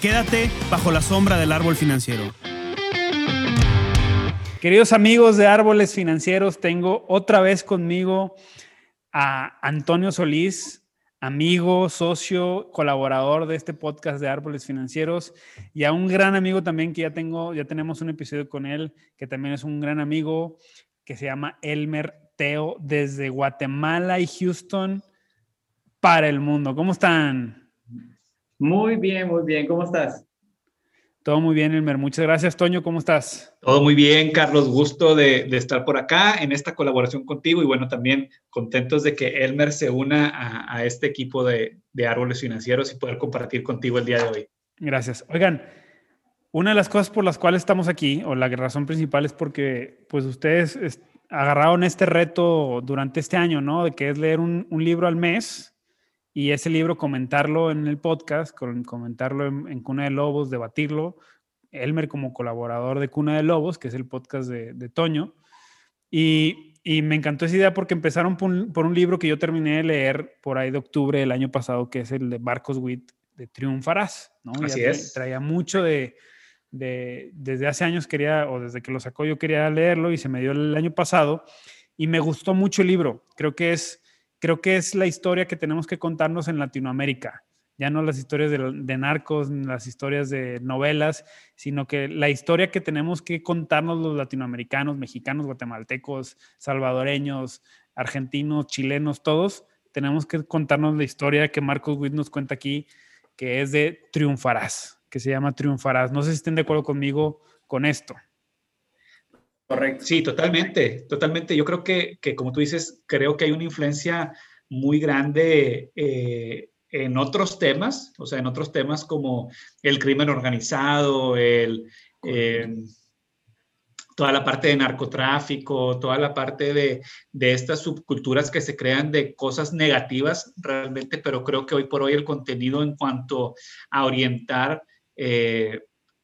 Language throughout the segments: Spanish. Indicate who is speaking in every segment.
Speaker 1: Quédate bajo la sombra del árbol financiero.
Speaker 2: Queridos amigos de Árboles Financieros, tengo otra vez conmigo a Antonio Solís, amigo, socio, colaborador de este podcast de Árboles Financieros y a un gran amigo también que ya tengo, ya tenemos un episodio con él, que también es un gran amigo que se llama Elmer Teo desde Guatemala y Houston para el mundo. ¿Cómo están?
Speaker 3: Muy bien, muy bien. ¿Cómo estás?
Speaker 2: Todo muy bien, Elmer. Muchas gracias, Toño. ¿Cómo estás?
Speaker 4: Todo muy bien, Carlos. Gusto de, estar por acá en esta colaboración contigo y bueno, también contentos de que Elmer se una a, este equipo de, árboles financieros y poder compartir contigo el día de hoy.
Speaker 2: Gracias. Oigan, una de las cosas por las cuales estamos aquí, o la razón principal es porque pues ustedes agarraron este reto durante este año, ¿no? De que es leer un, un libro al mes y ese libro comentarlo en el podcast, comentarlo en, Cuna de Lobos, debatirlo. Elmer como colaborador de Cuna de Lobos, que es el podcast de, Toño. Y, y, me encantó esa idea porque empezaron por un, libro que yo terminé de leer por ahí de octubre del año pasado, que es el de Marcos Witt, de Triunfarás. ¿no?
Speaker 4: Así es.
Speaker 2: Traía mucho de, de, desde hace años quería, o desde que lo sacó yo quería leerlo y se me dio el año pasado. Y me gustó mucho el libro. Creo que es creo que es la historia que tenemos que contarnos en Latinoamérica. Ya no las historias de, narcos, las historias de novelas, sino que la historia que tenemos que contarnos los latinoamericanos, mexicanos, guatemaltecos, salvadoreños, argentinos, chilenos, todos, tenemos que contarnos la historia que Marcos Witt nos cuenta aquí, que es de Triunfarás, que se llama Triunfarás. No sé si estén de acuerdo conmigo con esto.
Speaker 4: Correcto. Sí, totalmente, totalmente. Yo creo que, que, como tú dices, creo que hay una influencia muy grande eh, en otros temas, o sea, en otros temas como el crimen organizado, el, em, toda la parte de narcotráfico, toda la parte de, de, estas subculturas que se crean de cosas negativas realmente, pero creo que hoy por hoy el contenido en cuanto a orientar eh,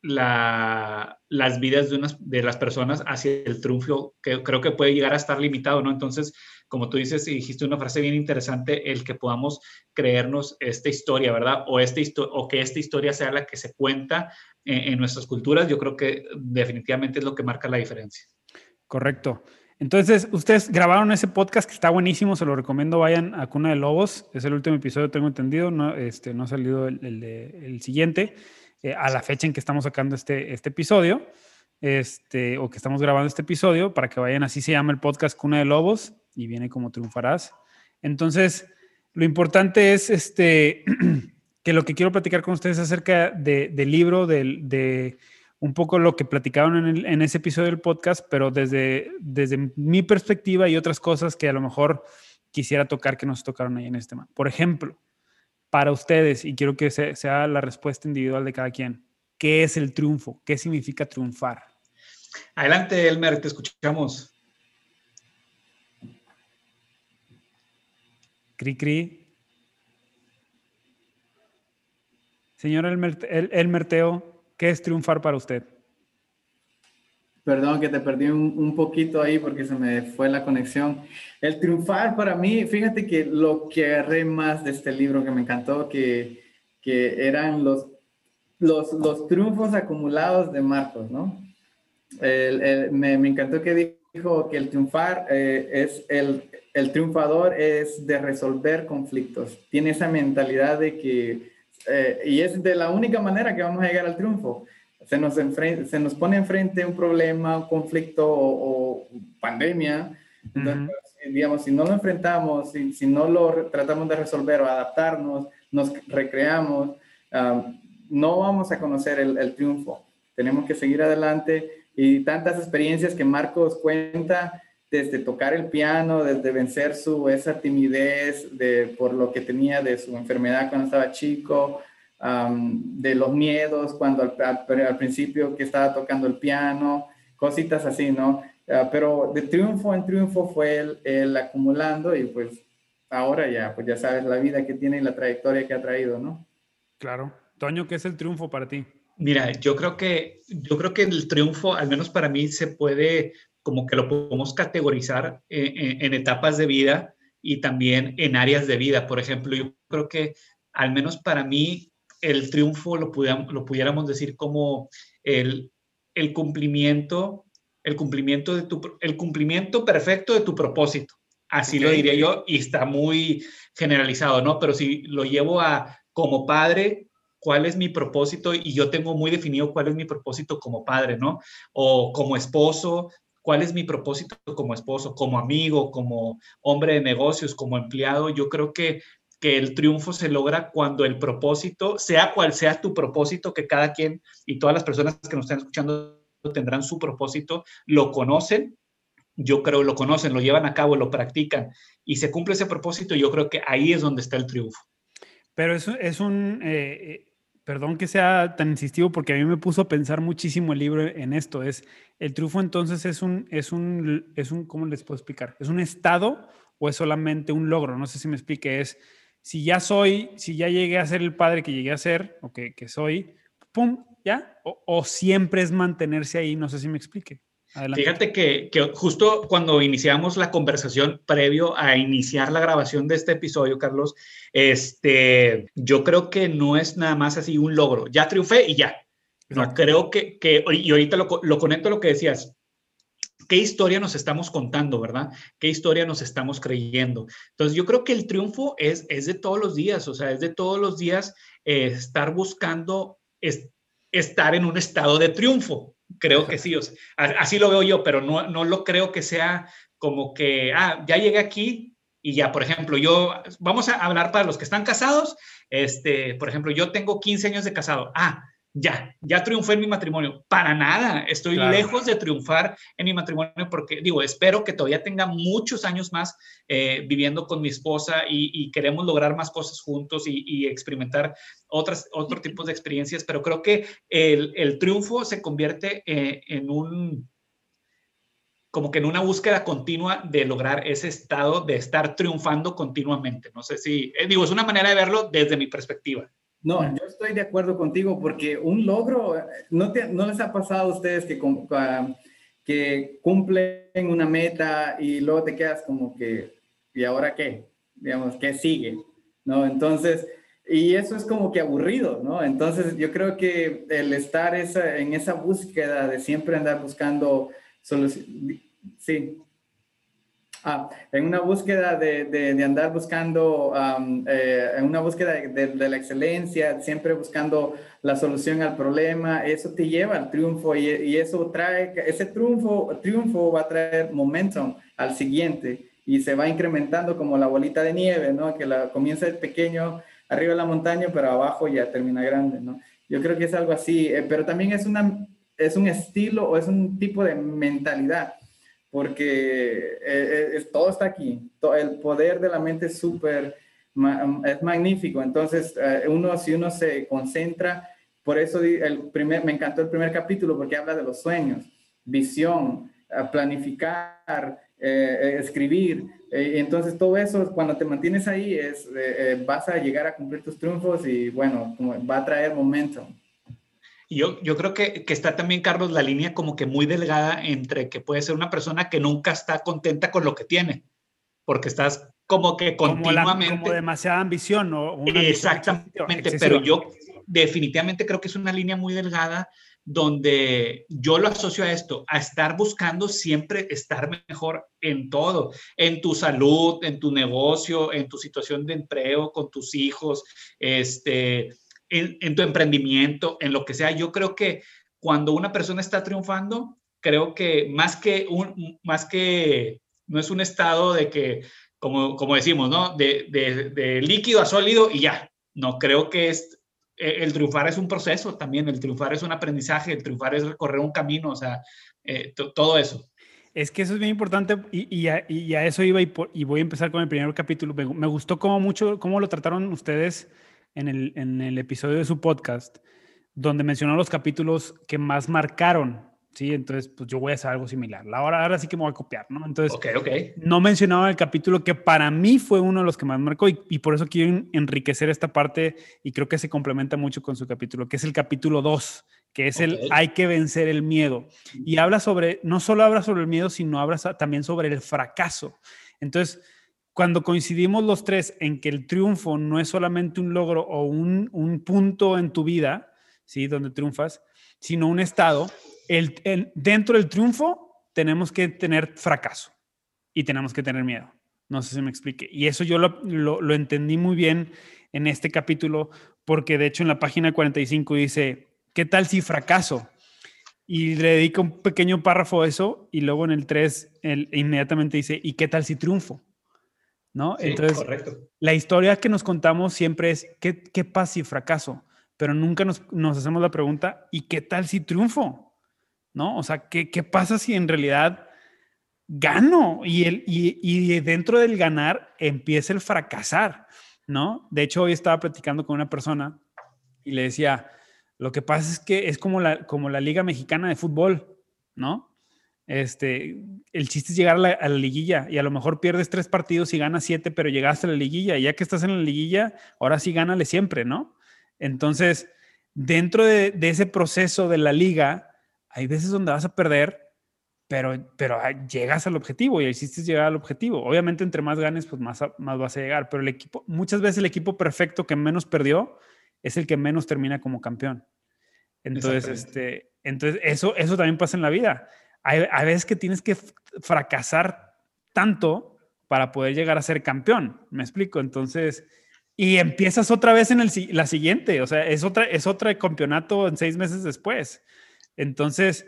Speaker 4: la, las vidas de, unas, de las personas hacia el triunfo, que creo que puede llegar a estar limitado, ¿no? Entonces, como tú dices, y dijiste una frase bien interesante, el que podamos creernos esta historia, ¿verdad? O, este o que esta historia sea la que se cuenta en, nuestras culturas, yo creo que definitivamente es lo que marca la diferencia.
Speaker 2: Correcto. Entonces, ustedes grabaron ese podcast que está buenísimo, se lo recomiendo, vayan a Cuna de Lobos, es el último episodio, tengo entendido, no, este, no ha salido el, el siguiente. Eh, a la fecha en que estamos sacando este, este episodio, este, o que estamos grabando este episodio, para que vayan, así se llama el podcast Cuna de Lobos, y viene como triunfarás. Entonces, lo importante es este, que lo que quiero platicar con ustedes acerca de, del libro, de, de, un poco lo que platicaron en, en, ese episodio del podcast, pero desde, desde mi perspectiva y otras cosas que a lo mejor quisiera tocar que nos tocaron ahí en este tema. Por ejemplo, para ustedes, y quiero que sea la respuesta individual de cada quien, ¿qué es el triunfo? ¿Qué significa triunfar?
Speaker 4: Adelante, Elmer, te escuchamos.
Speaker 2: Cri, cri. Señor Elmer, Elmer Teo, ¿qué es triunfar para usted?
Speaker 3: Perdón que te perdí un, poquito ahí porque se me fue la conexión. El triunfar para mí, fíjate que lo que agarré más de este libro que me encantó, que, que eran los, los, los triunfos acumulados de Marcos, ¿no? me, me, encantó que dijo que el triunfar eh, es el, el triunfador es de resolver conflictos. Tiene esa mentalidad de que, eh, y es de la única manera que vamos a llegar al triunfo se nos, se nos pone enfrente un problema, un conflicto o, pandemia, entonces, pues, digamos, si no lo enfrentamos, si, si, no lo tratamos de resolver o adaptarnos, nos recreamos, no vamos a conocer el, el, triunfo. Tenemos que seguir adelante y tantas experiencias que Marcos cuenta, desde tocar el piano, desde vencer su, esa timidez de, por lo que tenía de su enfermedad cuando estaba chico, de los miedos, cuando al, principio que estaba tocando el piano, cositas así, ¿no? Ah, pero de triunfo en triunfo fue él, acumulando y pues ahora ya, pues ya sabes la vida que tiene y la trayectoria que ha traído, ¿no?
Speaker 2: Claro. Toño, ¿qué es el triunfo para ti?
Speaker 4: Mira, yo creo que, yo creo que el triunfo, al menos para mí, se puede, como que lo podemos categorizar en, en etapas de vida y también en áreas de vida. Por ejemplo, yo creo que, al menos para mí, el triunfo lo, pudiéramos, lo pudiéramos decir como el, el cumplimiento, el cumplimiento, de tu, el cumplimiento perfecto de tu propósito. Así lo diría yo y está muy generalizado, ¿no? Pero si lo llevo a como padre, ¿cuál es mi propósito? Y yo tengo muy definido cuál es mi propósito como padre, ¿no? O como esposo, cuál es mi propósito como esposo, como amigo, como hombre de negocios, como empleado. Yo creo que que el triunfo se logra cuando el propósito, sea cual sea tu propósito, que cada quien y todas las personas que nos están escuchando tendrán su propósito, lo conocen, yo creo lo conocen, lo llevan a cabo, lo practican y se cumple ese propósito, yo creo que ahí es donde está el triunfo.
Speaker 2: Pero eso es un, eh, eh, perdón que sea tan insistivo porque a mí me puso a pensar muchísimo el libro en esto, es el triunfo entonces es un, es un, es un, ¿cómo les puedo explicar? ¿Es un estado o es solamente un logro? No sé si me explique, es si ya soy, si ya llegué a ser el padre que llegué a ser o que, soy, ¡pum! ¿Ya? O, siempre es mantenerse ahí, no sé si me explique.
Speaker 4: Fíjate que, justo cuando iniciamos la conversación previo a iniciar la grabación de este episodio, Carlos, este, yo creo que no es nada más así un logro. Ya triunfé y ya. No, creo que, que, y ahorita lo, lo conecto a lo que decías, qué historia nos estamos contando, ¿verdad? ¿Qué historia nos estamos creyendo? Entonces, yo creo que el triunfo es, es de todos los días, o sea, es de todos los días eh, estar buscando estar en un estado de triunfo. Creo que sí, así lo veo yo, pero no, no lo creo que sea como que, ah, ya llegué aquí y ya, por ejemplo, yo, vamos a hablar para los que están casados, este, por ejemplo, yo tengo 15 años de casado. Ah, ya, ya triunfé en mi matrimonio. Para nada, estoy lejos de triunfar en mi matrimonio porque, digo, espero que todavía tenga muchos años más eh, viviendo con mi esposa y, queremos lograr más cosas juntos y, experimentar otras, otro tipo de experiencias, pero creo que el, triunfo se convierte eh, en un como que en una búsqueda continua de lograr ese estado de estar triunfando continuamente. No sé si, eh, digo, es una manera de verlo desde mi perspectiva.
Speaker 3: No, yo estoy de acuerdo contigo porque un logro, ¿no, no les ha pasado a ustedes que, que cumplen una meta y luego te quedas como que, ¿y ahora qué? Digamos, ¿qué sigue? ¿No? Entonces, y eso es como que aburrido, ¿no? Entonces, yo creo que el estar esa, en esa búsqueda de siempre andar buscando soluciones, sí, Ah, en una búsqueda de, de, andar buscando, eh, en una búsqueda de, de, la excelencia, siempre buscando la solución al problema, eso te lleva al triunfo y, y, eso trae, ese triunfo, triunfo va a traer momentum al siguiente y se va incrementando como la bolita de nieve, ¿no? Que la, comienza el pequeño arriba de la montaña, pero abajo ya termina grande, ¿no? Yo creo que es algo así, eh, pero también es, una, es un estilo o es un tipo de mentalidad porque eh, eh, todo está aquí. El poder de la mente es súper, es magnífico. Entonces, eh, uno, si uno se concentra, por eso el primer, me encantó el primer capítulo porque habla de los sueños, visión, planificar, escribir. entonces, todo eso, cuando te mantienes ahí, es, vas a llegar a cumplir tus triunfos y bueno, va a traer momento.
Speaker 4: Y yo, yo creo que, que, está también, Carlos, la línea como que muy delgada entre que puede ser una persona que nunca está contenta con lo que tiene, porque estás como que continuamente...
Speaker 2: Como, demasiada ambición o
Speaker 4: Exactamente, pero yo definitivamente creo que es una línea muy delgada donde yo lo asocio a esto, a estar buscando siempre estar mejor en todo, en tu salud, en tu negocio, en tu situación de empleo, con tus hijos, este en, tu emprendimiento, en lo que sea. Yo creo que cuando una persona está triunfando, creo que más que un, más que, no es un estado de que, como, como decimos, ¿no? De, de, líquido a sólido y ya. No, creo que es, e, el triunfar es un proceso también, el triunfar es un aprendizaje, el triunfar es recorrer un camino, o sea, eh, todo eso.
Speaker 2: Es que eso es bien importante y, y, a, y a, eso iba y, y, voy a empezar con el primer capítulo. Me, me, gustó como mucho cómo lo trataron ustedes en el, en el episodio de su podcast donde mencionó los capítulos que más marcaron Sí, entonces, pues yo voy a hacer algo similar. Ahora, ahora sí que me voy a copiar, ¿no? Entonces,
Speaker 4: okay, okay.
Speaker 2: no mencionaba el capítulo que para mí fue uno de los que más marcó y, y, por eso quiero enriquecer esta parte y creo que se complementa mucho con su capítulo, que es el capítulo 2, que es el hay que vencer el miedo. Y habla sobre, no solo habla sobre el miedo, sino habla también sobre el fracaso. Entonces, cuando coincidimos los tres en que el triunfo no es solamente un logro o un, un punto en tu vida, ¿sí? Donde triunfas, sino un estado el, dentro del triunfo tenemos que tener fracaso y tenemos que tener miedo. No sé si me explique. Y eso yo lo, lo, entendí muy bien en este capítulo, porque de hecho en la página 45 dice, ¿qué tal si fracaso? Y le dedica un pequeño párrafo a eso y luego en el 3 él inmediatamente dice, ¿y qué tal si triunfo? ¿No? Entonces, la historia que nos contamos siempre es, ¿qué, qué pasa si fracaso? Pero nunca nos, nos hacemos la pregunta, ¿y qué tal si triunfo? ¿no? O sea, ¿qué, qué pasa si en realidad gano? Y, el, y, y, dentro del ganar empieza el fracasar, ¿no? De hecho, hoy estaba platicando con una persona y le decía, lo que pasa es que es como la, como la Liga Mexicana de Fútbol, ¿no? Este, el chiste es llegar a la, a la, liguilla y a lo mejor pierdes tres partidos y ganas siete, pero llegaste a la liguilla y ya que estás en la liguilla, ahora sí gánale siempre, ¿no? Entonces, dentro de, de ese proceso de la liga, hay veces donde vas a perder, pero, pero llegas al objetivo y hiciste llegar al objetivo. Obviamente, entre más ganes, pues más, más vas a llegar. Pero el equipo, muchas veces el equipo perfecto que menos perdió es el que menos termina como campeón. Entonces, este, entonces eso, eso también pasa en la vida. Hay, hay veces que tienes que fracasar tanto para poder llegar a ser campeón. ¿Me explico? Entonces, y empiezas otra vez en el, la siguiente. O sea, es otra, es otro campeonato en seis meses después. Entonces,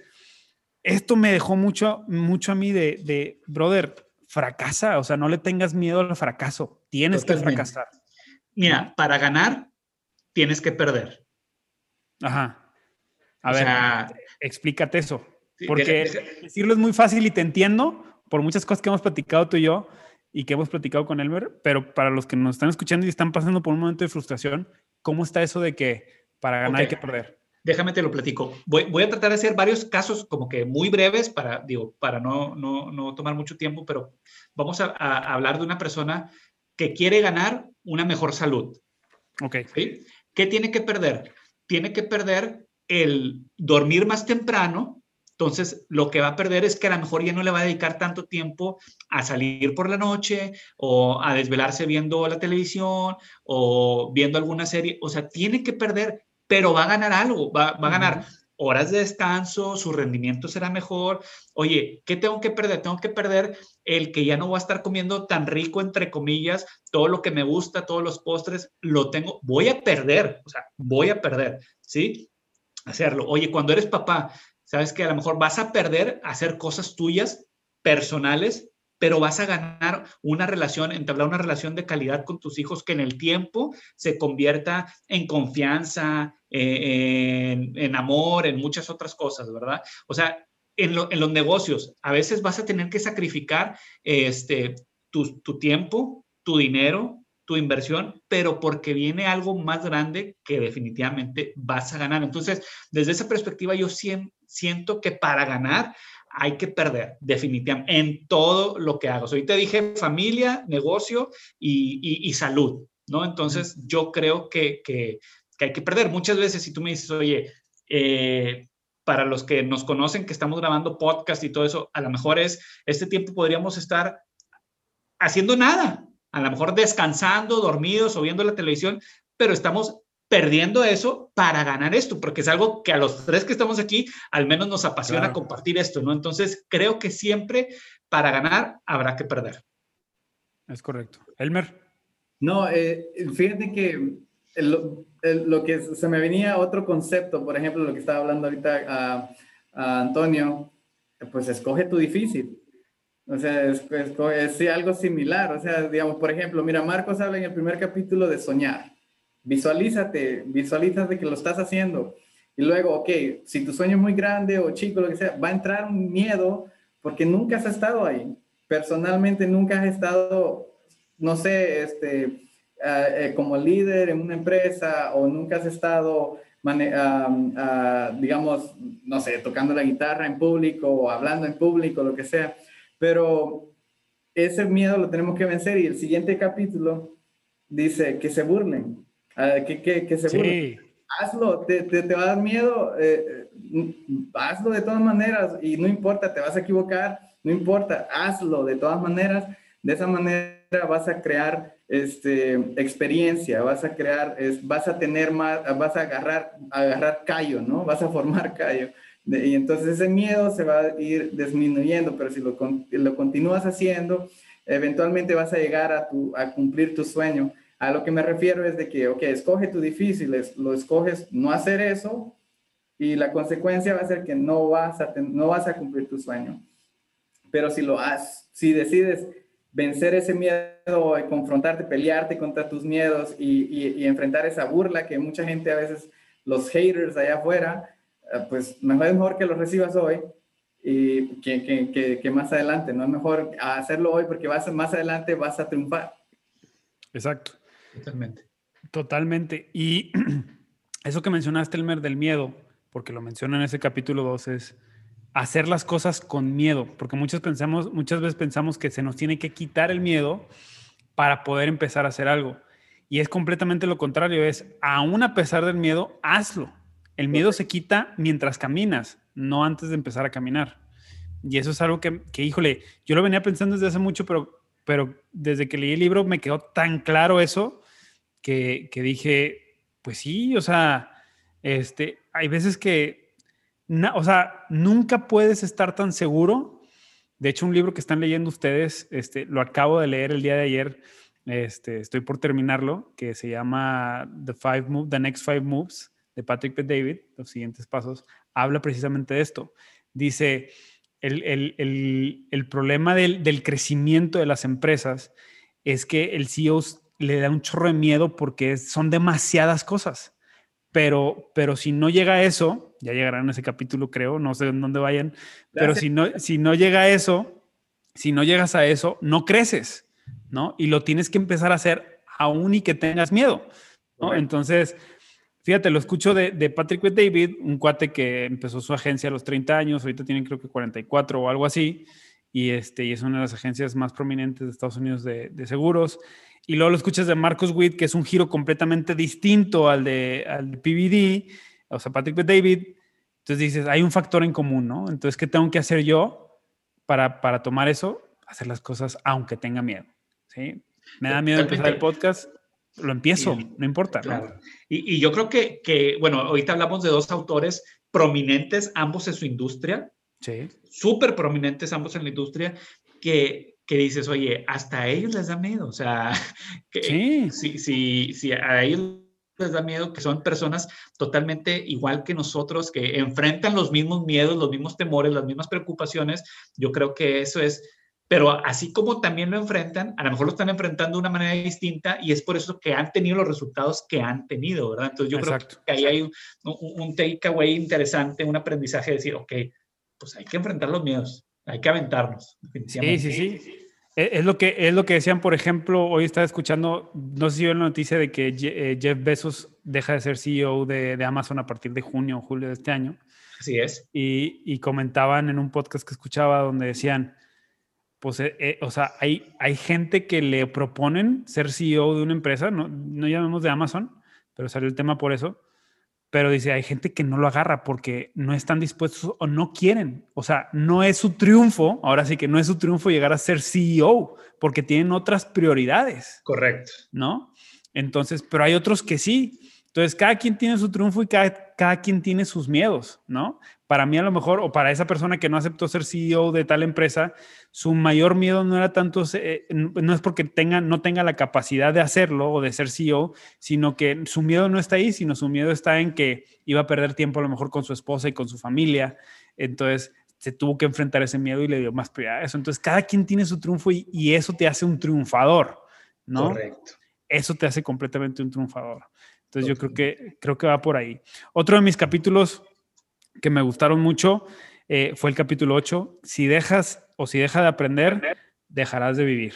Speaker 2: esto me dejó mucho, mucho a mí de, de, brother, fracasa, o sea, no le tengas miedo al fracaso, tienes que fracasar.
Speaker 4: Mira, para ganar, tienes que perder.
Speaker 2: Ajá. A ver, explícate eso. Porque decirlo es muy fácil y te entiendo por muchas cosas que hemos platicado tú y yo y que hemos platicado con Elmer, pero para los que nos están escuchando y están pasando por un momento de frustración, ¿cómo está eso de que para ganar hay que perder?
Speaker 4: Déjame te lo platico. Voy, voy, a tratar de hacer varios casos como que muy breves para, digo, para no, no, no tomar mucho tiempo, pero vamos a, a, hablar de una persona que quiere ganar una mejor salud.
Speaker 2: Ok.
Speaker 4: ¿sí? ¿Qué tiene que perder? Tiene que perder el dormir más temprano. Entonces, lo que va a perder es que a lo mejor ya no le va a dedicar tanto tiempo a salir por la noche o a desvelarse viendo la televisión o viendo alguna serie. O sea, tiene que perder pero va a ganar algo, va, a ganar horas de descanso, su rendimiento será mejor. Oye, ¿qué tengo que perder? Tengo que perder el que ya no voy a estar comiendo tan rico, entre comillas, todo lo que me gusta, todos los postres, lo tengo, voy a perder, o sea, voy a perder, ¿sí? Hacerlo. Oye, cuando eres papá, sabes que a lo mejor vas a perder hacer cosas tuyas, personales, pero vas a ganar una relación, entablar una relación de calidad con tus hijos que en el tiempo se convierta en confianza, eh, en, amor, en muchas otras cosas, ¿verdad? O sea, en, los negocios, a veces vas a tener que sacrificar este, tu, tu tiempo, tu dinero, tu inversión, pero porque viene algo más grande que definitivamente vas a ganar. Entonces, desde esa perspectiva, yo siento que para ganar hay que perder, definitivamente, en todo lo que hagas. Ahorita dije familia, negocio y, salud, ¿no? Entonces, yo creo que, hay que perder. Muchas veces, si tú me dices, oye, eh, para los que nos conocen, que estamos grabando podcast y todo eso, a lo mejor es, este tiempo podríamos estar haciendo nada, a lo mejor descansando, dormidos o viendo la televisión, pero estamos perdiendo eso para ganar esto, porque es algo que a los tres que estamos aquí al menos nos apasiona compartir esto, ¿no? Entonces, creo que siempre para ganar habrá que perder.
Speaker 2: Es correcto. Elmer.
Speaker 3: No, eh, fíjate que lo que se me venía otro concepto, por ejemplo, lo que estaba hablando ahorita a, Antonio, pues escoge tu difícil. O sea, es, algo similar. O sea, digamos, por ejemplo, mira, Marcos habla en el primer capítulo de soñar. Visualízate, visualízate que lo estás haciendo. Y luego, ok, si tu sueño es muy grande o chico, lo que sea, va a entrar un miedo porque nunca has estado ahí. Personalmente nunca has estado, no sé, este, eh, como líder en una empresa o nunca has estado, digamos, no sé, tocando la guitarra en público o hablando en público, lo que sea, pero ese miedo lo tenemos que vencer y el siguiente capítulo dice que se burlen, que, que, que, se burlen. Hazlo, te, te, te, va a dar miedo, eh, hazlo de todas maneras y no importa, te vas a equivocar, no importa, hazlo de todas maneras. De esa manera vas a crear este, experiencia, vas a crear, es, vas a tener más, vas a agarrar, agarrar callo, ¿no? Vas a formar callo. Y entonces ese miedo se va a ir disminuyendo, pero si lo, lo continúas haciendo, eventualmente vas a llegar a, tu, a cumplir tu sueño. A lo que me refiero es de que, ok, escoge tu difícil, lo escoges no hacer eso y la consecuencia va a ser que no vas a, no vas a cumplir tu sueño. Pero si lo haces, si decides vencer ese miedo, confrontarte, pelearte contra tus miedos y, enfrentar esa burla que mucha gente a veces, los haters allá afuera, pues mejor es mejor que lo recibas hoy y que, que, más adelante, no es mejor hacerlo hoy porque vas, más adelante vas a triunfar.
Speaker 2: Exacto.
Speaker 4: Totalmente.
Speaker 2: Totalmente. Y eso que mencionaste, Elmer, del miedo, porque lo menciona en ese capítulo 2, es hacer las cosas con miedo, porque muchas, pensamos, muchas veces pensamos que se nos tiene que quitar el miedo para poder empezar a hacer algo. Y es completamente lo contrario, es aún a pesar del miedo, hazlo. El miedo se quita mientras caminas, no antes de empezar a caminar. Y eso es algo que, que híjole, yo lo venía pensando desde hace mucho, pero, pero desde que leí el libro me quedó tan claro eso que, que dije, pues sí, o sea, este, hay veces que, o sea, nunca puedes estar tan seguro. De hecho, un libro que están leyendo ustedes, este, lo acabo de leer el día de ayer, este, estoy por terminarlo, que se llama The, Five The Next Five Moves de Patrick P. David, los siguientes pasos, habla precisamente de esto. Dice, el, el, el, el problema del, del, crecimiento de las empresas es que el CEO le da un chorro de miedo porque son demasiadas cosas. Pero, pero si no llega a eso, ya llegará en ese capítulo, creo, no sé en dónde vayan, pero si no, si no llega a eso, si no llegas a eso, no creces, ¿no? Y lo tienes que empezar a hacer aún y que tengas miedo, ¿no? Entonces, fíjate, lo escucho de, de Patrick David, un cuate que empezó su agencia a los 30 años, ahorita tienen creo que 44 o algo así, y, este, y es una de las agencias más prominentes de Estados Unidos de, de seguros y luego lo escuchas de Marcus Witt, que es un giro completamente distinto al de, al PVD, o sea, Patrick David. Entonces dices, hay un factor en común, ¿no? Entonces, ¿qué tengo que hacer yo para, para tomar eso? Hacer las cosas aunque tenga miedo, ¿sí? Me da miedo empezar el podcast, lo empiezo, no importa. Claro.
Speaker 4: Y, y, yo creo que, que, bueno, ahorita hablamos de dos autores prominentes, ambos en su industria,
Speaker 2: sí.
Speaker 4: súper prominentes ambos en la industria, que, que dices, oye, hasta a ellos les da miedo, o sea, que, sí. si, si, si a ellos les da miedo que son personas totalmente igual que nosotros, que enfrentan los mismos miedos, los mismos temores, las mismas preocupaciones, yo creo que eso es, pero así como también lo enfrentan, a lo mejor lo están enfrentando de una manera distinta y es por eso que han tenido los resultados que han tenido, ¿verdad? Entonces yo creo que ahí hay un, un takeaway interesante, un aprendizaje de decir, ok, pues hay que enfrentar los miedos, hay que aventarnos.
Speaker 2: Sí, sí, sí. E, es lo, que, es lo que decían, por ejemplo, hoy estaba escuchando, no sé si vio la noticia de que eh, Jeff Bezos deja de ser CEO de, Amazon a partir de junio o julio de este año.
Speaker 4: Así es.
Speaker 2: Y, y comentaban en un podcast que escuchaba donde decían, pues, eh, eh, o sea, hay, hay gente que le proponen ser CEO de una empresa, no, no llamemos de Amazon, pero salió el tema por eso, pero dice, hay gente que no lo agarra porque no están dispuestos o no quieren. O sea, no es su triunfo, ahora sí que no es su triunfo llegar a ser CEO, porque tienen otras prioridades.
Speaker 4: Correcto.
Speaker 2: ¿No? Entonces, pero hay otros que sí. Entonces, cada quien tiene su triunfo y cada, cada quien tiene sus miedos, ¿no? Para mí a lo mejor, o para esa persona que no aceptó ser CEO de tal empresa, su mayor miedo no era tanto, eh, no es porque tenga, no tenga la capacidad de hacerlo o de ser CEO, sino que su miedo no está ahí, sino su miedo está en que iba a perder tiempo a lo mejor con su esposa y con su familia. Entonces, se tuvo que enfrentar ese miedo y le dio más prioridad a eso. Entonces, cada quien tiene su triunfo y, y eso te hace un triunfador, ¿no?
Speaker 4: Correcto.
Speaker 2: Eso te hace completamente un triunfador. Entonces yo creo que, creo que va por ahí. Otro de mis capítulos que me gustaron mucho eh, fue el capítulo 8. Si dejas o si dejas de aprender, dejarás de vivir.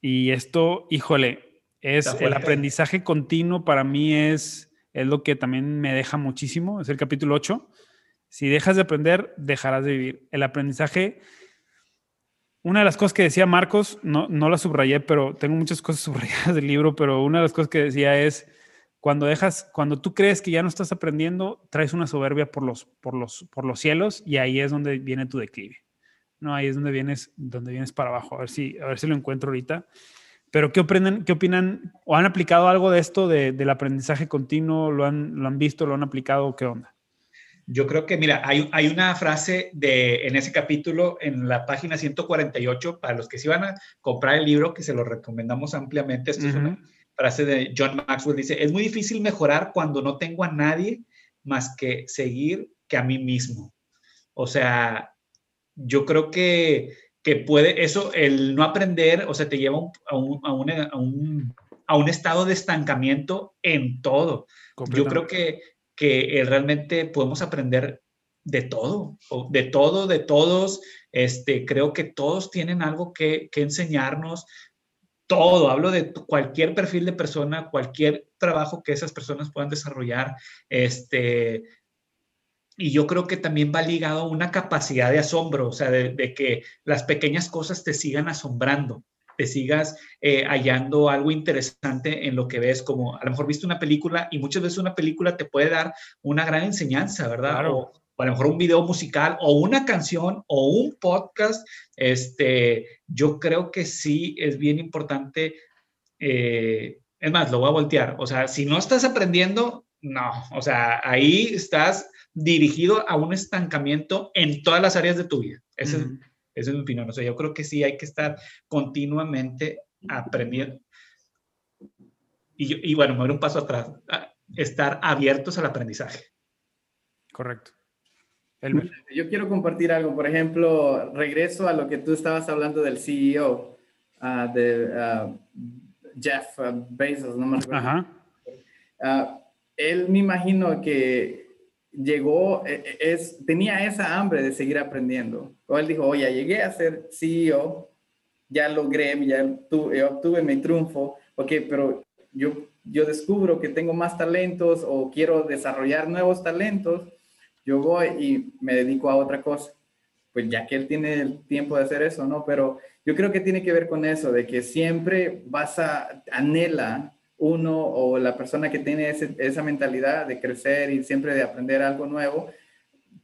Speaker 2: Y esto, híjole, Es el aprendizaje continuo para mí es, es lo que también me deja muchísimo, es el capítulo 8. Si dejas de aprender, dejarás de vivir. El aprendizaje, una de las cosas que decía Marcos, no, no la subrayé, pero tengo muchas cosas subrayadas del libro, pero una de las cosas que decía es, cuando dejas, cuando tú crees que ya no estás aprendiendo, traes una soberbia por los, por los, por los cielos y ahí es donde viene tu declive. No, ahí es donde vienes, donde vienes para abajo. A ver si, a ver si lo encuentro ahorita. Pero ¿qué opinan, qué opinan o han aplicado algo de esto del aprendizaje continuo? ¿Lo han, ¿Lo han visto? ¿Lo han aplicado? ¿Qué onda?
Speaker 4: Yo creo que, mira, hay, hay una frase de, en ese capítulo, en la página 148, para los que se iban a comprar el libro, que se lo recomendamos ampliamente. Esto es una frase de John Maxwell. Dice, es muy difícil mejorar cuando no tengo a nadie más que seguir que a mí mismo. O sea, yo creo que que puede, eso, el no aprender, o sea, te lleva a un, a un, a un, estado de estancamiento en todo. Yo creo que, que realmente podemos aprender de todo, de todo, de todos. Este, creo que todos tienen algo que, que enseñarnos. Todo, hablo de cualquier perfil de persona, cualquier trabajo que esas personas puedan desarrollar. Este, y yo creo que también va ligado a una capacidad de asombro, o sea, de, que las pequeñas cosas te sigan asombrando, te sigas eh, hallando algo interesante en lo que ves, como a lo mejor viste una película y muchas veces una película te puede dar una gran enseñanza, ¿verdad? O, a lo mejor un video musical o una canción o un podcast, este, yo creo que sí es bien importante. Eh, es más, lo voy a voltear. O sea, si no estás aprendiendo, no. O sea, ahí estás dirigido a un estancamiento en todas las áreas de tu vida. Ese, es, mi opinión. O sea, yo creo que sí hay que estar continuamente aprendiendo. Y, y bueno, mover un paso atrás, estar abiertos al aprendizaje.
Speaker 2: Correcto.
Speaker 3: Yo quiero compartir algo. Por ejemplo, regreso a lo que tú estabas hablando del CEO, ah, de ah, Jeff Bezos, no me acuerdo. Ah, él me imagino que llegó, e, e, es, tenía esa hambre de seguir aprendiendo. O él dijo, oye, llegué a ser CEO, ya logré, ya obtuve, mi triunfo, ok, pero yo, yo descubro que tengo más talentos o quiero desarrollar nuevos talentos, yo voy y me dedico a otra cosa. Pues ya que él tiene el tiempo de hacer eso, ¿no? Pero yo creo que tiene que ver con eso, de que siempre vas a, anhela uno o la persona que tiene esa mentalidad de crecer y siempre de aprender algo nuevo,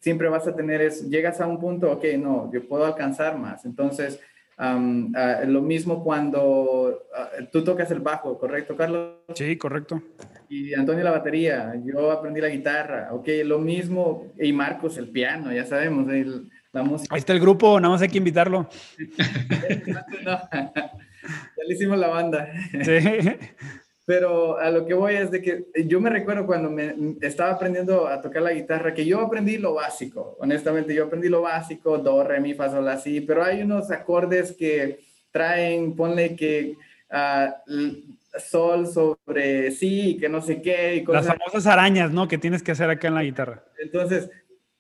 Speaker 3: siempre vas a tener eso, llegas a un punto, ok, no, yo puedo alcanzar más. Entonces, ah, lo mismo cuando ah, tú tocas el bajo, ¿correcto, Carlos?
Speaker 2: Sí, correcto.
Speaker 3: Y Antonio la batería, yo aprendí la guitarra, ok, lo mismo, y Marcos el piano, ya sabemos, la música.
Speaker 2: Ahí está el grupo, nada más hay que invitarlo.
Speaker 3: ya le hicimos la banda. Sí. Pero a lo que voy es de que yo me recuerdo cuando me estaba aprendiendo a tocar la guitarra, que yo aprendí lo básico, honestamente, yo aprendí lo básico, do, re, mi, fa, sol, así, pero hay unos acordes que traen, ponle que uh, sol sobre sí, que no sé qué. Y
Speaker 2: cosas. Las famosas arañas, ¿no? Que tienes que hacer acá en la guitarra.
Speaker 3: Entonces,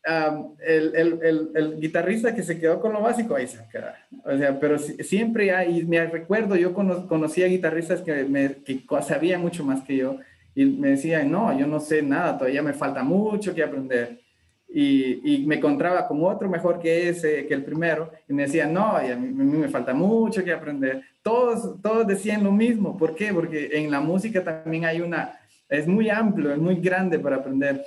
Speaker 3: el, el, el, guitarrista que se quedó con lo básico, ahí se queda. O sea, pero siempre hay, me recuerdo, yo conocía guitarristas que, me, que sabían mucho más que yo y me decían, no, yo no sé nada, todavía me falta mucho que aprender. Y, y me encontraba con otro mejor que ese, que el primero, y me decían, no, a mí, a mí, me falta mucho que aprender. Todos, todos decían lo mismo. ¿Por qué? Porque en la música también hay una, es muy amplio, es muy grande para aprender.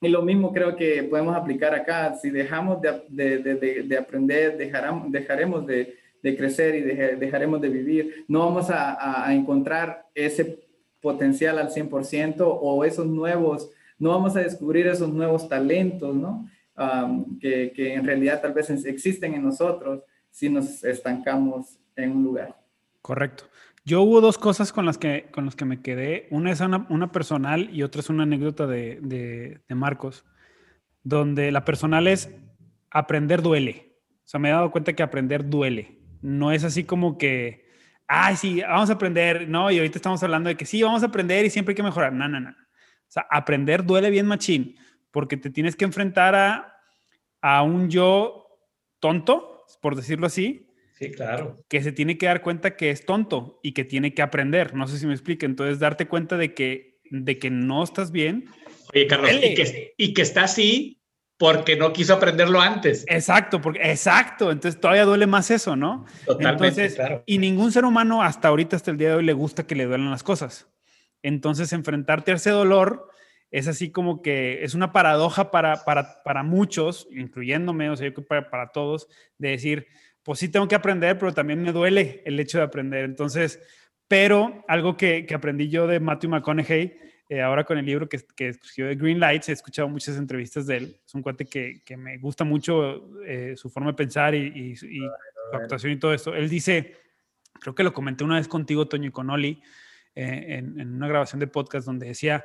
Speaker 3: Y lo mismo creo que podemos aplicar acá. Si dejamos de, de, de, de aprender, dejaremos, dejaremos de, crecer y dejaremos de vivir. No vamos a, a, encontrar ese potencial al 100% o esos nuevos, no vamos a descubrir esos nuevos talentos, ¿no? que, que en realidad tal vez existen en nosotros si nos estancamos en un lugar.
Speaker 2: Correcto. Yo hubo dos cosas con las que, con las que me quedé. Una es una, personal y otra es una anécdota de, Marcos, donde la personal es aprender duele. O sea, me he dado cuenta que aprender duele. No es así como que, ay, sí, vamos a aprender. No, y ahorita estamos hablando de que sí, vamos a aprender y siempre hay que mejorar. No, no, no. O sea, aprender duele bien machín, porque te tienes que enfrentar a, a un yo tonto, por decirlo así,
Speaker 4: Sí, claro.
Speaker 2: Que se tiene que dar cuenta que es tonto y que tiene que aprender. No sé si me explique. Entonces, darte cuenta de que, de que no estás bien.
Speaker 4: Oye, Carlos, y que, y que está así porque no quiso aprenderlo antes.
Speaker 2: Exacto, porque exacto, entonces todavía duele más eso, ¿no?
Speaker 4: Totalmente, claro.
Speaker 2: Y ningún ser humano hasta ahorita, hasta el día de hoy, le gusta que le duelan las cosas. Entonces, enfrentarte a ese dolor es así como que es una paradoja para, para, para muchos, incluyéndome, o sea, yo creo para, para todos, de decir, pues sí tengo que aprender, pero también me duele el hecho de aprender. Entonces, pero algo que, que aprendí yo de Matthew McConaughey, eh, ahora con el libro que, que, escribió de Green Lights, he escuchado muchas entrevistas de él. Es un cuate que, que me gusta mucho eh, su forma de pensar y, y, su actuación y todo esto. Él dice, creo que lo comenté una vez contigo, Toño, y con Oli, eh, en, en, una grabación de podcast donde decía,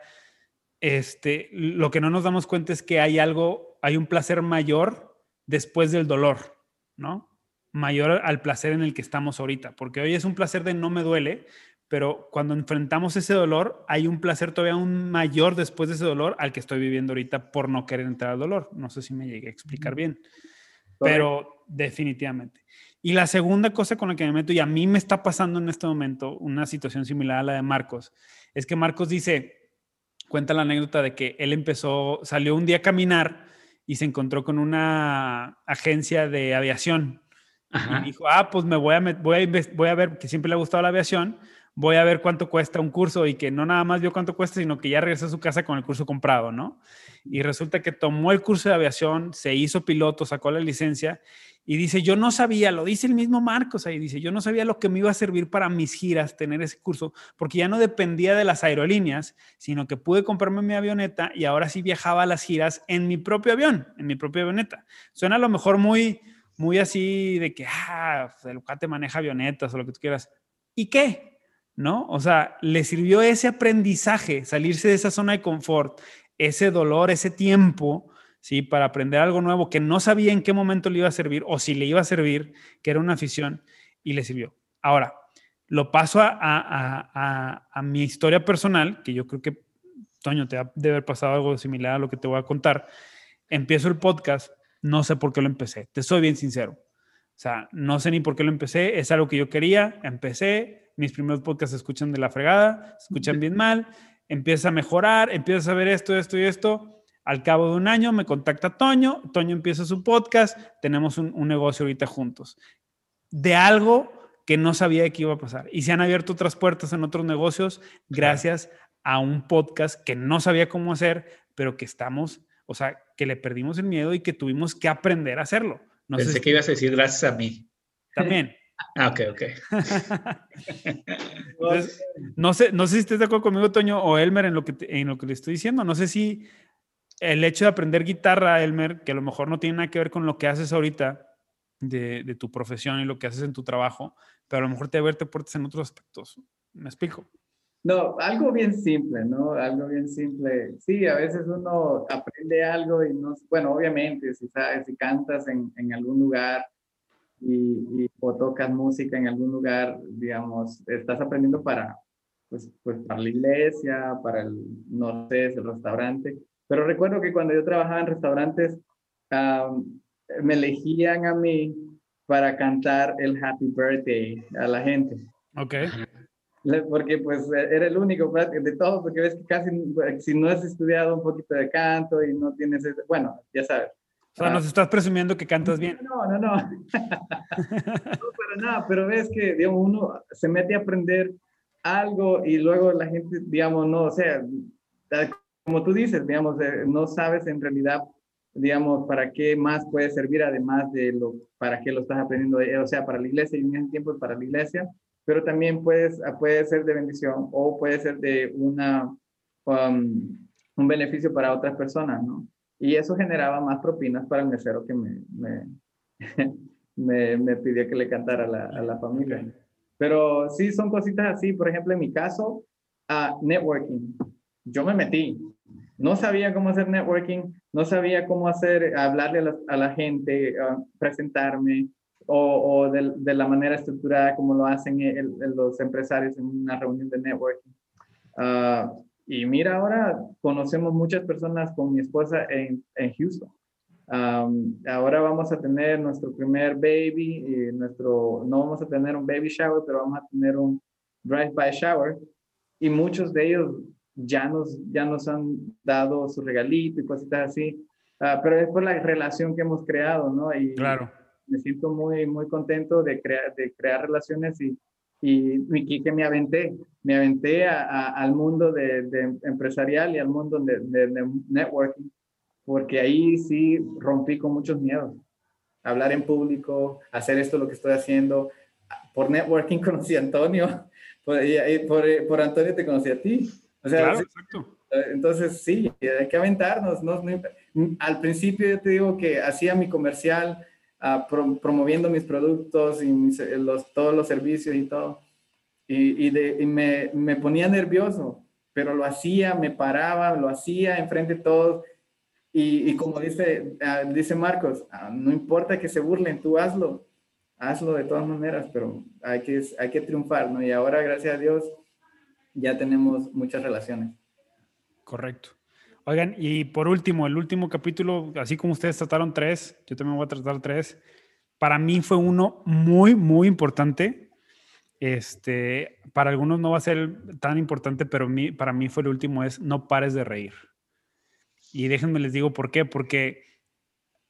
Speaker 2: este, lo que no nos damos cuenta es que hay algo, hay un placer mayor después del dolor, ¿no? Mayor al placer en el que estamos ahorita, porque hoy es un placer de no me duele, pero cuando enfrentamos ese dolor, hay un placer todavía aún mayor después de ese dolor al que estoy viviendo ahorita por no querer entrar al dolor. No sé si me llegué a explicar bien, pero definitivamente. Y la segunda cosa con la que me meto, y a mí me está pasando en este momento una situación similar a la de Marcos, es que Marcos dice, cuenta la anécdota de que él empezó, salió un día a caminar y se encontró con una agencia de aviación. Ajá. Y dijo, ah, pues me voy a, voy, a, voy a ver, que siempre le ha gustado la aviación, voy a ver cuánto cuesta un curso y que no nada más vio cuánto cuesta, sino que ya regresó a su casa con el curso comprado, ¿no? Y resulta que tomó el curso de aviación, se hizo piloto, sacó la licencia y dice, yo no sabía, lo dice el mismo Marcos ahí, dice, yo no sabía lo que me iba a servir para mis giras tener ese curso, porque ya no dependía de las aerolíneas, sino que pude comprarme mi avioneta y ahora sí viajaba a las giras en mi propio avión, en mi propia avioneta. Suena a lo mejor muy, muy así de que, ah, el cuate maneja avionetas o lo que tú quieras. ¿Y qué? ¿no? O sea, le sirvió ese aprendizaje, salirse de esa zona de confort, ese dolor, ese tiempo, ¿sí? Para aprender algo nuevo que no sabía en qué momento le iba a servir o si le iba a servir, que era una afición, y le sirvió. Ahora, lo paso a, a, a, a mi historia personal, que yo creo que, Toño, te debe haber pasado algo similar a lo que te voy a contar. Empiezo el podcast, no sé por qué lo empecé, te soy bien sincero. O sea, no sé ni por qué lo empecé, es algo que yo quería, empecé, mis primeros podcasts se escuchan de la fregada, se escuchan bien mal, empieza a mejorar, empieza a ver esto, esto y esto. Al cabo de un año me contacta Toño, Toño empieza su podcast, tenemos un, un negocio ahorita juntos. De algo que no sabía que iba a pasar. Y se han abierto otras puertas en otros negocios gracias a un podcast que no sabía cómo hacer, pero que estamos, o sea, que le perdimos el miedo y que tuvimos que aprender a hacerlo.
Speaker 4: No Pensé sé que ibas a decir gracias a mí.
Speaker 2: También.
Speaker 4: Ah, ok, ok.
Speaker 2: Entonces, no, sé, no sé si estás de acuerdo conmigo, Toño, o Elmer, en lo, que en lo que le estoy diciendo. No sé si el hecho de aprender guitarra, Elmer, que a lo mejor no tiene nada que ver con lo que haces ahorita de, de tu profesión y lo que haces en tu trabajo, pero a lo mejor te abierto puertas en otros aspectos. ¿Me explico?
Speaker 3: No, algo bien simple, ¿no? Algo bien simple. Sí, a veces uno aprende algo y no, bueno, obviamente, si sabes, si cantas en, en algún lugar, y, o tocas música en algún lugar, digamos, estás aprendiendo para, pues, pues para la iglesia, para el, no sé, el restaurante. Pero recuerdo que cuando yo trabajaba en restaurantes, me elegían a mí para cantar el Happy Birthday a la gente.
Speaker 2: Ok.
Speaker 3: Porque pues era el único de todo, porque ves que casi, si no has estudiado un poquito de canto y no tienes, bueno, ya sabes,
Speaker 2: o sea, nos estás presumiendo que cantas bien.
Speaker 3: No, no, no. no para nada, pero ves que, digamos, uno se mete a aprender algo y luego la gente, digamos, no, o sea, como tú dices, digamos, eh, no sabes en realidad, digamos, para qué más puede servir además de lo, para qué lo estás aprendiendo, eh, o sea, para la iglesia y en ese tiempo para la iglesia, pero también puedes, puede ser de bendición o puede ser de una, um, un beneficio para otras personas, ¿no? Y eso generaba más propinas para el mesero que me, me, me, pidió que le cantara a la, a la, familia. Pero sí, son cositas así. Por ejemplo, en mi caso, a networking. Yo me metí. No sabía cómo hacer networking, no sabía cómo hacer, hablarle a la, a la gente, presentarme, o, o de, de, la manera estructurada como lo hacen el, los empresarios en una reunión de networking. Uh, y mira, ahora conocemos muchas personas con mi esposa en, en Houston. ahora vamos a tener nuestro primer baby, y nuestro, no vamos a tener un baby shower, pero vamos a tener un drive-by shower. Y muchos de ellos ya nos, ya nos han dado su regalito y cositas así. Ah, pero es por la relación que hemos creado, ¿no? Y
Speaker 2: claro.
Speaker 3: Me siento muy, muy contento de crear, de crear relaciones y, y, que me aventé, me aventé al mundo de, de, empresarial y al mundo de, de, networking, porque ahí sí rompí con muchos miedos. Hablar en público, hacer esto lo que estoy haciendo. Por networking conocí a Antonio, por, por, por Antonio te conocí a ti. O sea, claro, exacto. Entonces, sí, hay que aventarnos. ¿no? Al principio yo te digo que hacía mi comercial promoviendo mis productos y los, todos los servicios y todo. Y, y, me, me, ponía nervioso, pero lo hacía, me paraba, lo hacía enfrente de todos. Y, y como dice, uh, dice Marcos, uh, no importa que se burlen, tú hazlo, hazlo de todas maneras, pero hay que, hay que triunfar, ¿no? Y ahora, gracias a Dios, ya tenemos muchas relaciones.
Speaker 2: Correcto. Oigan, y por último, el último capítulo, así como ustedes trataron tres, yo también voy a tratar tres. Para mí fue uno muy, muy importante. Este, para algunos no va a ser tan importante, pero para mí fue el último, es no pares de reír. Y déjenme les digo por qué, porque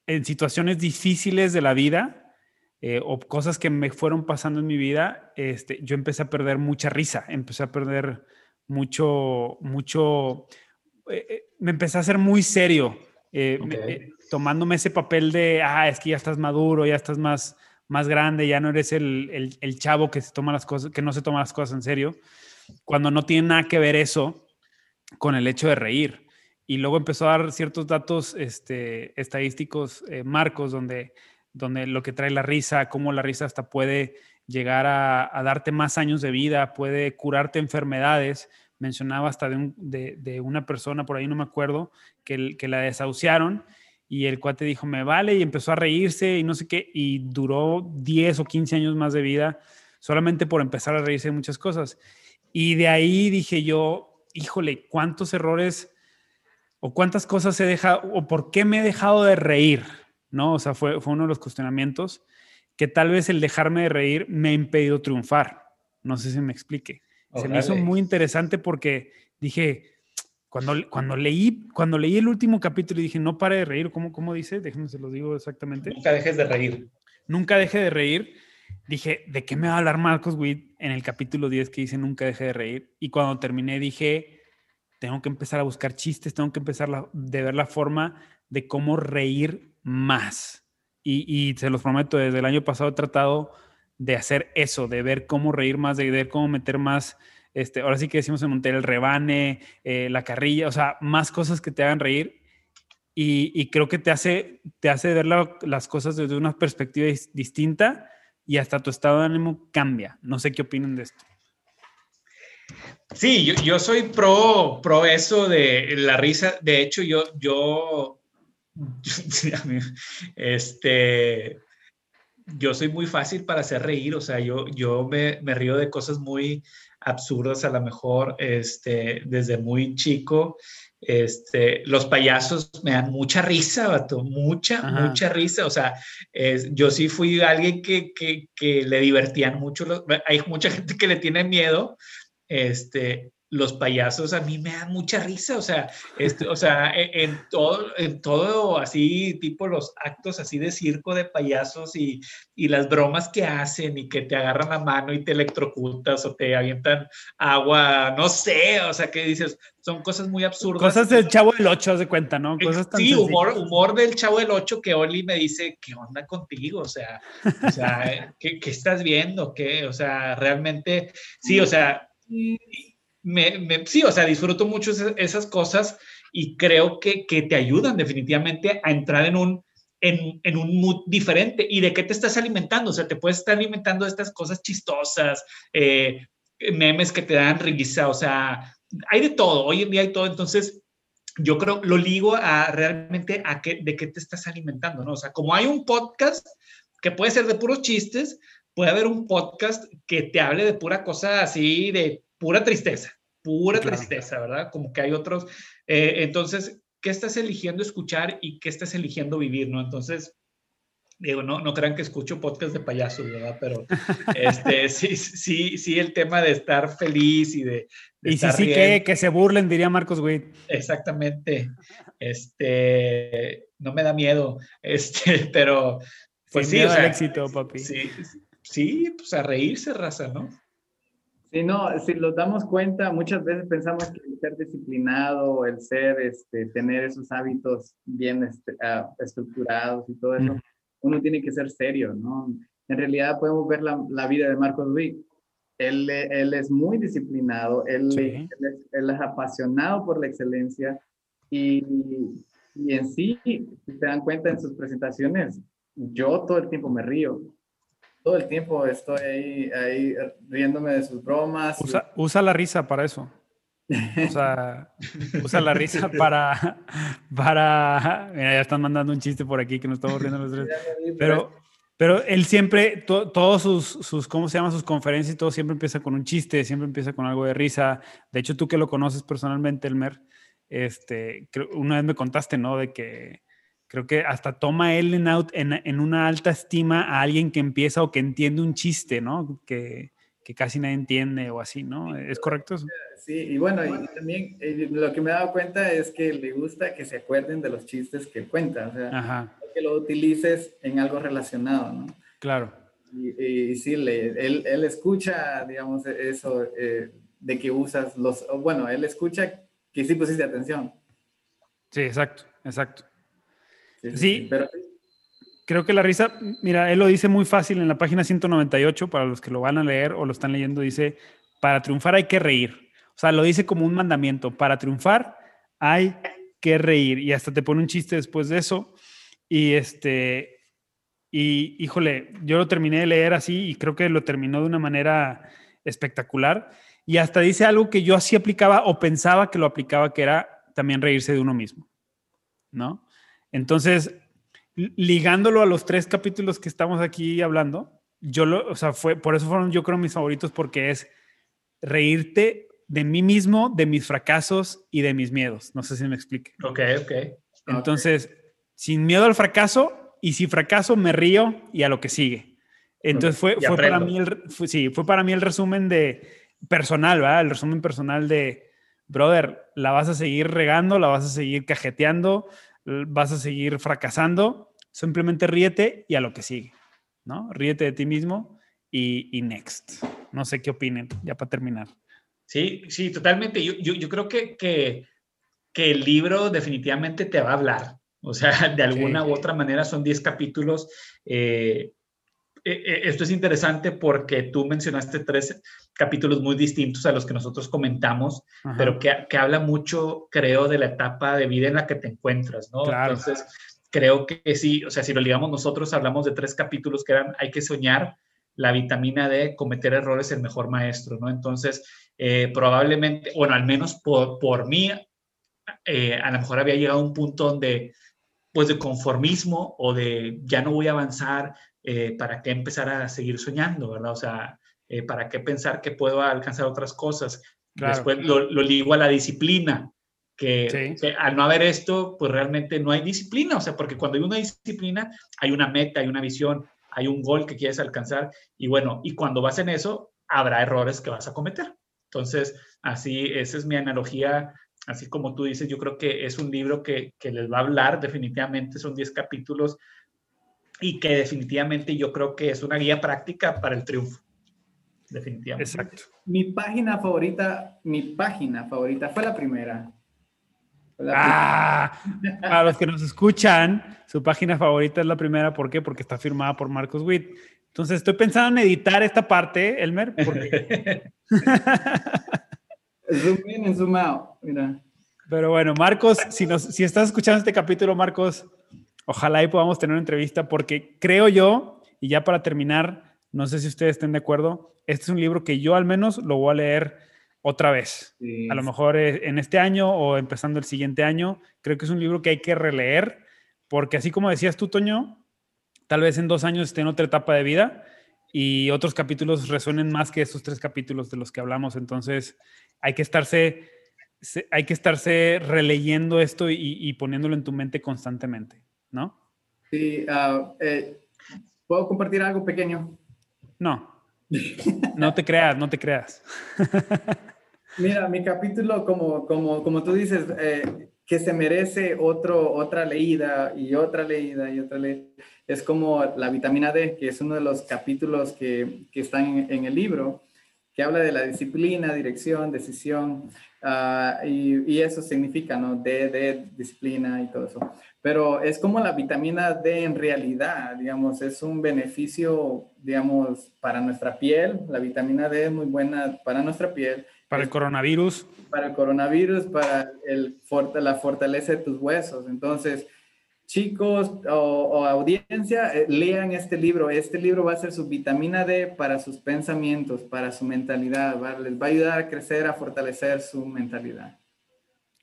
Speaker 2: en situaciones difíciles de la vida eh, o cosas que me fueron pasando en mi vida, este, yo empecé a perder mucha risa, empecé a perder mucho, mucho, eh, eh, me empecé a hacer muy serio, eh, tomándome ese papel de, ah, es que ya estás maduro, ya estás más, más grande, ya no eres el, el, chavo que se toma las cosas, que no se toma las cosas en serio, cuando no tiene nada que ver eso con el hecho de reír. Y luego empezó a dar ciertos datos este, estadísticos, marcos, donde, donde lo que trae la risa, cómo la risa hasta puede llegar a, a darte más años de vida, puede curarte enfermedades, mencionaba hasta de, una persona, por ahí no me acuerdo, que, que la desahuciaron y el cuate dijo, me vale, y empezó a reírse y no sé qué, y duró 10 o 15 años más de vida solamente por empezar a reírse de muchas cosas. Y de ahí dije yo, híjole, ¿cuántos errores o cuántas cosas he dejado, o por qué me he dejado de reír? ¿No? O sea, fue, fue uno de los cuestionamientos que tal vez el dejarme de reír me ha impedido triunfar. No sé si me explique. Se me hizo muy interesante porque dije, cuando, cuando, leí, cuando leí el último capítulo y dije, no pare de reír, ¿cómo, cómo dice? Déjenme se lo digo exactamente.
Speaker 4: Nunca dejes de reír.
Speaker 2: Nunca deje de reír. Dije, ¿de qué me va a hablar Marcos Witt en el capítulo 10 que dice nunca deje de reír? Y cuando terminé dije, tengo que empezar a buscar chistes, tengo que empezar a de ver la forma de cómo reír más. Y, y se los prometo, desde el año pasado he tratado de hacer eso, de ver cómo reír más, de ver cómo meter más, este, ahora sí que decimos en Monterrey, el rebane, eh, la carrilla, o sea, más cosas que te hagan reír. Y, creo que te hace, te hace ver las cosas desde una perspectiva distinta y hasta tu estado de ánimo cambia. No sé qué opinan de esto.
Speaker 4: Sí, yo, yo, soy pro, pro eso de la risa. De hecho, yo, yo, este, yo soy muy fácil para hacer reír, o sea, yo, yo me, me río de cosas muy absurdas a lo mejor, este, desde muy chico. Este, los payasos me dan mucha risa, vato, mucha, mucha risa. O sea, yo sí fui alguien que, que, que le divertían mucho. hay mucha gente que le tiene miedo, este, los payasos a mí me dan mucha risa, o sea, este, o sea, e, en, todo, en todo así, tipo los actos así de circo de payasos y, y, las bromas que hacen y que te agarran la mano y te electrocutas o te avientan agua, no sé, o sea, que dices, son cosas muy absurdas.
Speaker 2: Cosas del Chavo del Ocho, de cuenta, ¿no? Cosas
Speaker 4: sí, humor, humor del Chavo del Ocho que Oli me dice, ¿qué onda contigo? O sea, o sea ¿qué, ¿qué, estás viendo? ¿Qué? O sea, realmente, sí, o sea me, sí, o sea, disfruto mucho esas, cosas y creo que, que, te ayudan definitivamente a entrar en un, en, en, un mood diferente. ¿Y de qué te estás alimentando? O sea, te puedes estar alimentando de estas cosas chistosas, eh, memes que te dan risa, o sea, hay de todo, hoy en día hay todo, entonces yo creo, lo ligo a realmente a qué, de qué te estás alimentando, ¿no? O sea, como hay un podcast que puede ser de puros chistes, puede haber un podcast que te hable de pura cosa así, de pura tristeza, pura tristeza, ¿verdad? Como que hay otros. Eh, entonces, qué estás eligiendo escuchar y qué estás eligiendo vivir, ¿no? Entonces, digo, no, no crean que escucho podcast de payasos, ¿verdad? Pero este, sí, sí, sí, el tema de estar feliz y de...
Speaker 2: y sí, sí, que, que, se burlen, diría Marcos Witt.
Speaker 4: Exactamente. Este, no me da miedo, este, pero...
Speaker 2: Pues sí, o sea, éxito, papi.
Speaker 4: Sí, sí, pues a reírse, raza, ¿no?
Speaker 3: Sí, no, si nos damos cuenta, muchas veces pensamos que el ser disciplinado, el ser, este, tener esos hábitos bien este, ah, estructurados y todo eso, uno tiene que ser serio, ¿no? En realidad podemos ver la, la vida de Marcos Witt. Él, él, es muy disciplinado, él, él, es, apasionado por la excelencia y, y, en sí, si se dan cuenta en sus presentaciones, yo todo el tiempo me río. Todo el tiempo estoy ahí, ahí riéndome de sus bromas.
Speaker 2: Usa, usa la risa para eso. O sea, usa la risa para, para, mira, ya están mandando un chiste por aquí que nos estamos riendo los tres. Pero, pero él siempre, todos sus, sus, ¿cómo se llama? Sus conferencias y todo siempre empieza con un chiste, siempre empieza con algo de risa. De hecho, tú que lo conoces personalmente, Elmer, este, una vez me contaste, ¿no? De que creo que hasta toma él en, en, en una alta estima a alguien que empieza o que entiende un chiste, ¿no? Que, que casi nadie entiende o así, ¿no? ¿Es correcto eso?
Speaker 3: Sí, y bueno, y también eh, lo que me he dado cuenta es que le gusta que se acuerden de los chistes que cuenta, o sea, que lo utilices en algo relacionado, ¿no?
Speaker 2: Claro.
Speaker 3: Y, sí, le, él, él, escucha, digamos, eso eh, de que usas los, bueno, él escucha que sí pusiste atención.
Speaker 2: Sí, exacto, exacto. Sí, sí pero Creo que la risa, mira, él lo dice muy fácil en la página 198, para los que lo van a leer o lo están leyendo, dice, para triunfar hay que reír. O sea, lo dice como un mandamiento, para triunfar hay que reír. Y hasta te pone un chiste después de eso. Y este, y híjole, yo lo terminé de leer así y creo que lo terminó de una manera espectacular. Y hasta dice algo que yo así aplicaba o pensaba que lo aplicaba, que era también reírse de uno mismo, ¿no? Entonces, ligándolo a los tres capítulos que estamos aquí hablando, yo lo, o sea, fue, por eso fueron yo creo mis favoritos porque es reírte de mí mismo, de mis fracasos y de mis miedos. No sé si me explique.
Speaker 4: Ok, ok.
Speaker 2: Entonces, sin miedo al fracaso y si fracaso me río y a lo que sigue. Entonces fue, fue para mí el, sí, fue para mí el resumen de personal, ¿verdad? El resumen personal de, brother, la vas a seguir regando, la vas a seguir cajeteando, vas a seguir fracasando, simplemente ríete y a lo que sigue, ¿no? Ríete de ti mismo y, next. No sé qué opinen, ya para terminar.
Speaker 4: Sí, sí, totalmente. Yo, yo, creo que, que, que, el libro definitivamente te va a hablar. O sea, de alguna u otra manera son 10 capítulos. Eh, esto es interesante porque tú mencionaste tres capítulos muy distintos a los que nosotros comentamos, pero que, que, habla mucho, creo, de la etapa de vida en la que te encuentras, ¿no? Entonces, creo que sí, o sea, si lo ligamos nosotros, hablamos de tres capítulos que eran Hay que soñar, la vitamina D, cometer errores, el mejor maestro, ¿no? Entonces, eh, probablemente, bueno, al menos por, por mí, a lo mejor había llegado a un punto donde pues de conformismo o de ya no voy a avanzar, eh, ¿para qué empezar a seguir soñando, verdad? O sea, eh, ¿para qué pensar que puedo alcanzar otras cosas? Después lo, lo, ligo a la disciplina, que, al no haber esto, pues realmente no hay disciplina, o sea, porque cuando hay una disciplina, hay una meta, hay una visión, hay un gol que quieres alcanzar, y bueno, y cuando vas en eso, habrá errores que vas a cometer. Entonces, así, esa es mi analogía así como tú dices, yo creo que es un libro que, que, les va a hablar, definitivamente son 10 capítulos y que definitivamente yo creo que es una guía práctica para el triunfo. Definitivamente.
Speaker 3: Exacto. Mi página favorita, mi página favorita fue la primera.
Speaker 2: ah, a los que nos escuchan, su página favorita es la primera. ¿Por qué? Porque está firmada por Marcos Witt. Entonces estoy pensando en editar esta parte, Elmer. Porque...
Speaker 3: zoom in y zoom out. Mira.
Speaker 2: Pero bueno, Marcos, si, nos, si estás escuchando este capítulo, Marcos, Ojalá y podamos tener una entrevista porque creo yo, y ya para terminar, no sé si ustedes estén de acuerdo, este es un libro que yo al menos lo voy a leer otra vez. A lo mejor eh, en este año o empezando el siguiente año. Creo que es un libro que hay que releer porque así como decías tú, Toño, tal vez en dos años esté en otra etapa de vida y otros capítulos resuenen más que esos tres capítulos de los que hablamos. Entonces hay que estarse hay que estarse releyendo esto y, poniéndolo en tu mente constantemente, ¿no?
Speaker 3: Sí, ah, eh, ¿puedo compartir algo pequeño?
Speaker 2: No, no te creas, no te creas.
Speaker 3: Mira, mi capítulo, como, como, como tú dices, eh, que se merece otro, otra leída y otra leída y otra leída, es como la vitamina D, que es uno de los capítulos que, que están en el libro que habla de la disciplina, dirección, decisión, ah, y, eso significa, ¿no? D, D, disciplina y todo eso. Pero es como la vitamina D en realidad, digamos, es un beneficio, digamos, para nuestra piel. La vitamina D es muy buena para nuestra piel.
Speaker 2: Para el coronavirus.
Speaker 3: Para el coronavirus, para el, la fortaleza de tus huesos. Entonces, chicos o, audiencia, eh, lean este libro. Este libro va a ser su vitamina D para sus pensamientos, para su mentalidad. Les va a ayudar a crecer, a fortalecer su mentalidad.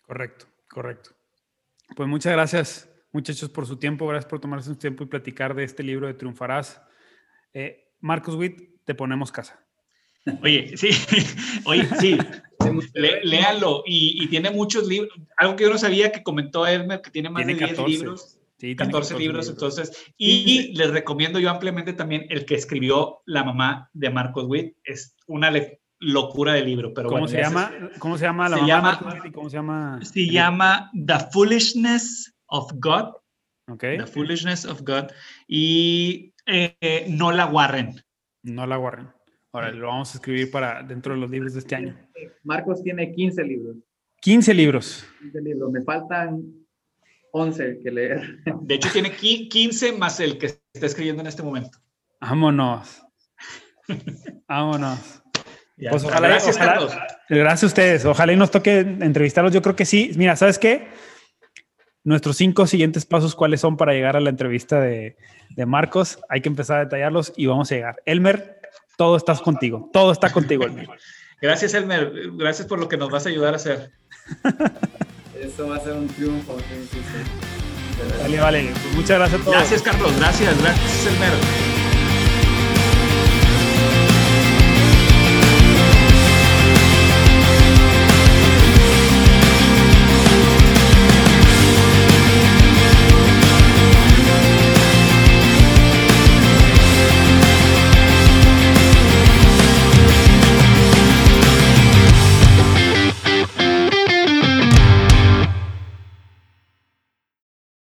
Speaker 2: Correcto, correcto. Pues muchas gracias, muchachos, por su tiempo. Gracias por tomarse su tiempo y platicar de este libro de Triunfarás. Eh, Marcos Witt, te ponemos casa.
Speaker 4: Oye, sí, oye, sí, léanlo y, tiene muchos libros. Algo que yo no sabía que comentó Elmer, que tiene más de 10 libros. Sí, 14, libros, entonces. Y les recomiendo yo ampliamente también el que escribió la mamá de Marcos Witt. Es una locura de libro. Pero
Speaker 2: ¿Cómo, se llama, ¿Cómo se llama la
Speaker 4: se
Speaker 2: mamá?
Speaker 4: Llama, ¿Cómo se llama? Se llama The Foolishness of God.
Speaker 2: Okay.
Speaker 4: The Foolishness of God. Y eh, no la Warren.
Speaker 2: No la Warren. Ahora lo vamos a escribir para dentro de los libros de este año.
Speaker 3: Marcos tiene 15 libros.
Speaker 2: 15 libros.
Speaker 3: 15 libros. Me faltan 11 que leer.
Speaker 4: De hecho, tiene 15 más el que está escribiendo en este momento.
Speaker 2: Vámonos. Vámonos.
Speaker 4: Pues ojalá, gracias,
Speaker 2: gracias a ustedes. Ojalá y nos toque entrevistarlos. Yo creo que sí. Mira, ¿sabes qué? Nuestros cinco siguientes pasos, ¿cuáles son para llegar a la entrevista de, de Marcos? Hay que empezar a detallarlos y vamos a llegar. Elmer, todo estás contigo, todo está contigo, Elmer.
Speaker 4: Gracias, Elmer. Gracias por lo que nos vas a ayudar a hacer.
Speaker 3: Eso va a ser un triunfo.
Speaker 2: Vale, vale. Pues muchas gracias a todos.
Speaker 4: Gracias, Carlos. Gracias, gracias, Elmer.